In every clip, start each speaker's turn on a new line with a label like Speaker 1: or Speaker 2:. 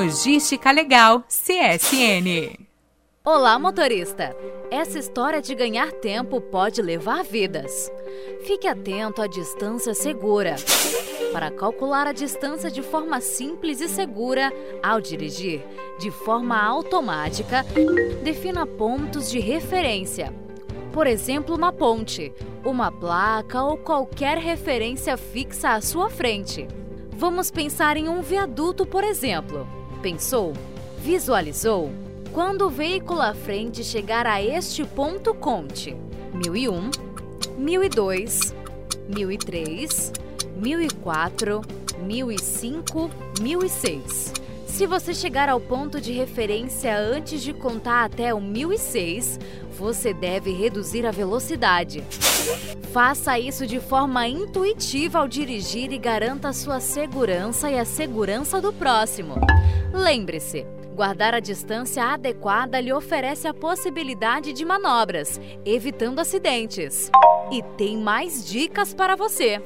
Speaker 1: Logística Legal CSN.
Speaker 2: Olá, motorista! Essa história de ganhar tempo pode levar vidas. Fique atento à distância segura. Para calcular a distância de forma simples e segura, ao dirigir de forma automática, defina pontos de referência. Por exemplo, uma ponte, uma placa ou qualquer referência fixa à sua frente. Vamos pensar em um viaduto, por exemplo. Pensou? Visualizou? Quando o veículo à frente chegar a este ponto, conte 1001, 1002, 1003, 1004, 1005, 1006. Se você chegar ao ponto de referência antes de contar até o 1006, você deve reduzir a velocidade. Faça isso de forma intuitiva ao dirigir e garanta sua segurança e a segurança do próximo. Lembre-se, Guardar a distância adequada lhe oferece a possibilidade de manobras, evitando acidentes. E tem mais dicas para você.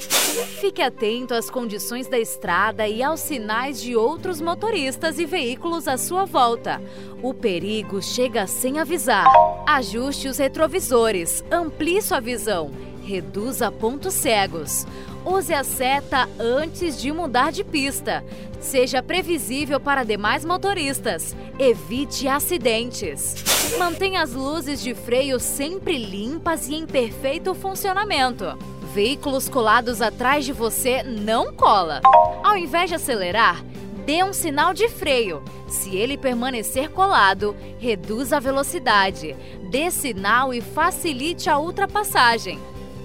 Speaker 2: Fique atento às condições da estrada e aos sinais de outros motoristas e veículos à sua volta. O perigo chega sem avisar. Ajuste os retrovisores, amplie sua visão Reduza pontos cegos. Use a seta antes de mudar de pista. Seja previsível para demais motoristas. Evite acidentes. Mantenha as luzes de freio sempre limpas e em perfeito funcionamento. Veículos colados atrás de você não cola. Ao invés de acelerar, dê um sinal de freio. Se ele permanecer colado, reduza a velocidade, dê sinal e facilite a ultrapassagem.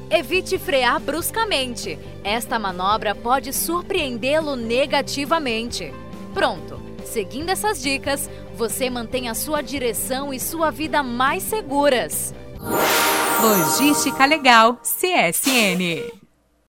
Speaker 2: Evite frear bruscamente. Esta manobra pode surpreendê-lo negativamente. Pronto! Seguindo essas dicas, você mantém a sua direção e sua vida mais seguras.
Speaker 1: Logística Legal CSN